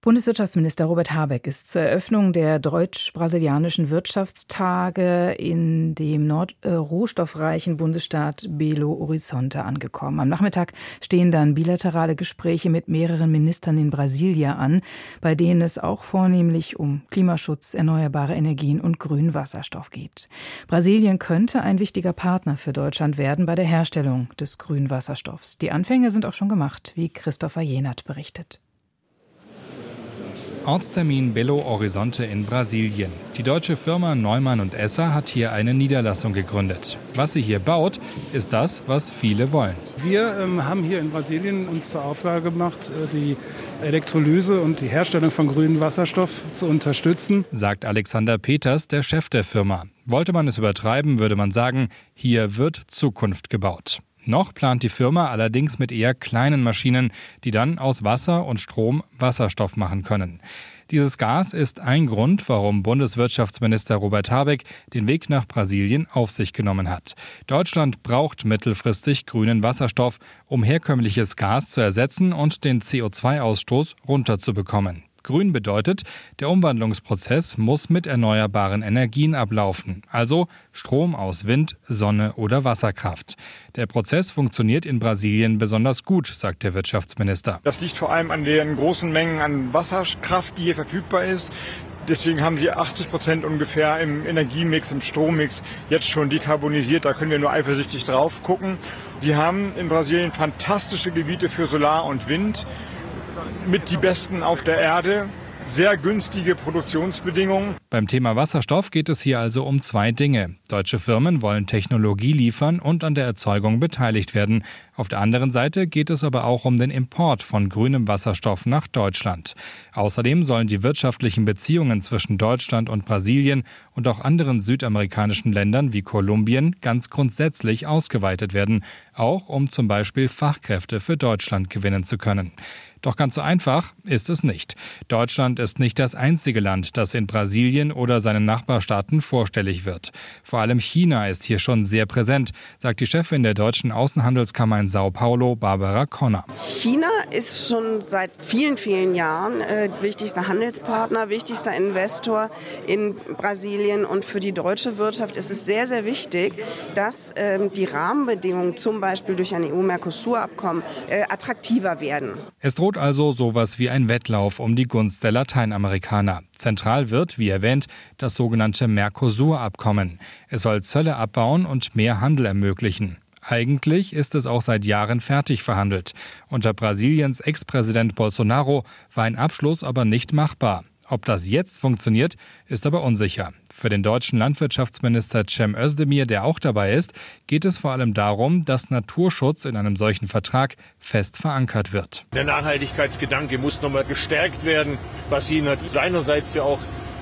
Bundeswirtschaftsminister Robert Habeck ist zur Eröffnung der deutsch-brasilianischen Wirtschaftstage in dem nordrohstoffreichen Bundesstaat Belo Horizonte angekommen. Am Nachmittag stehen dann bilaterale Gespräche mit mehreren Ministern in Brasilia an, bei denen es auch vornehmlich um Klimaschutz, erneuerbare Energien und grünen Wasserstoff geht. Brasilien könnte ein wichtiger Partner für Deutschland werden bei der Herstellung des grünen Wasserstoffs. Die Anfänge sind auch schon gemacht, wie Christopher Jenert berichtet. Ortstermin Belo Horizonte in Brasilien. Die deutsche Firma Neumann und Esser hat hier eine Niederlassung gegründet. Was sie hier baut, ist das, was viele wollen. Wir ähm, haben hier in Brasilien uns zur Aufgabe gemacht, äh, die Elektrolyse und die Herstellung von grünem Wasserstoff zu unterstützen, sagt Alexander Peters, der Chef der Firma. Wollte man es übertreiben, würde man sagen, hier wird Zukunft gebaut. Noch plant die Firma allerdings mit eher kleinen Maschinen, die dann aus Wasser und Strom Wasserstoff machen können. Dieses Gas ist ein Grund, warum Bundeswirtschaftsminister Robert Habeck den Weg nach Brasilien auf sich genommen hat. Deutschland braucht mittelfristig grünen Wasserstoff, um herkömmliches Gas zu ersetzen und den CO2-Ausstoß runterzubekommen. Grün bedeutet, der Umwandlungsprozess muss mit erneuerbaren Energien ablaufen, also Strom aus Wind, Sonne oder Wasserkraft. Der Prozess funktioniert in Brasilien besonders gut, sagt der Wirtschaftsminister. Das liegt vor allem an den großen Mengen an Wasserkraft, die hier verfügbar ist. Deswegen haben sie 80 Prozent ungefähr im Energiemix, im Strommix jetzt schon dekarbonisiert. Da können wir nur eifersüchtig drauf gucken. Sie haben in Brasilien fantastische Gebiete für Solar und Wind mit die besten auf der Erde sehr günstige Produktionsbedingungen. Beim Thema Wasserstoff geht es hier also um zwei Dinge. Deutsche Firmen wollen Technologie liefern und an der Erzeugung beteiligt werden. Auf der anderen Seite geht es aber auch um den Import von grünem Wasserstoff nach Deutschland. Außerdem sollen die wirtschaftlichen Beziehungen zwischen Deutschland und Brasilien und auch anderen südamerikanischen Ländern wie Kolumbien ganz grundsätzlich ausgeweitet werden, auch um zum Beispiel Fachkräfte für Deutschland gewinnen zu können. Doch ganz so einfach ist es nicht. Deutschland ist nicht das einzige Land, das in Brasilien oder seinen Nachbarstaaten vorstellig wird. Vor allem China ist hier schon sehr präsent, sagt die Chefin der deutschen Außenhandelskammer in Sao Paulo, Barbara Conner. China ist schon seit vielen, vielen Jahren äh, wichtigster Handelspartner, wichtigster Investor in Brasilien und für die deutsche Wirtschaft ist es sehr, sehr wichtig, dass äh, die Rahmenbedingungen zum Beispiel durch ein EU-Mercosur-Abkommen äh, attraktiver werden. Es droht also sowas wie ein Wettlauf um die Gunst der Lateinamerikaner. Zentral wird, wie erwähnt, das sogenannte Mercosur-Abkommen. Es soll Zölle abbauen und mehr Handel ermöglichen. Eigentlich ist es auch seit Jahren fertig verhandelt. Unter Brasiliens Ex-Präsident Bolsonaro war ein Abschluss aber nicht machbar. Ob das jetzt funktioniert, ist aber unsicher. Für den deutschen Landwirtschaftsminister Cem Özdemir, der auch dabei ist, geht es vor allem darum, dass Naturschutz in einem solchen Vertrag fest verankert wird. Der Nachhaltigkeitsgedanke muss nochmal gestärkt werden. Basin hat seinerseits ja auch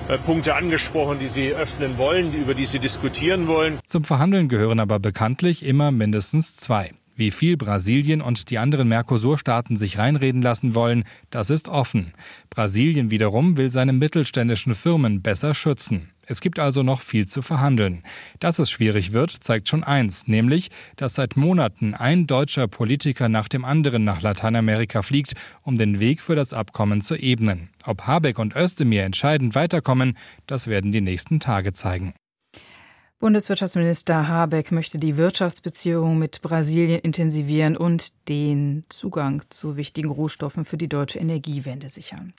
äh, Punkte angesprochen, die Sie öffnen wollen, über die Sie diskutieren wollen. Zum Verhandeln gehören aber bekanntlich immer mindestens zwei. Wie viel Brasilien und die anderen Mercosur-Staaten sich reinreden lassen wollen, das ist offen. Brasilien wiederum will seine mittelständischen Firmen besser schützen. Es gibt also noch viel zu verhandeln. Dass es schwierig wird, zeigt schon eins, nämlich, dass seit Monaten ein deutscher Politiker nach dem anderen nach Lateinamerika fliegt, um den Weg für das Abkommen zu ebnen. Ob Habeck und Özdemir entscheidend weiterkommen, das werden die nächsten Tage zeigen. Bundeswirtschaftsminister Habeck möchte die Wirtschaftsbeziehungen mit Brasilien intensivieren und den Zugang zu wichtigen Rohstoffen für die deutsche Energiewende sichern.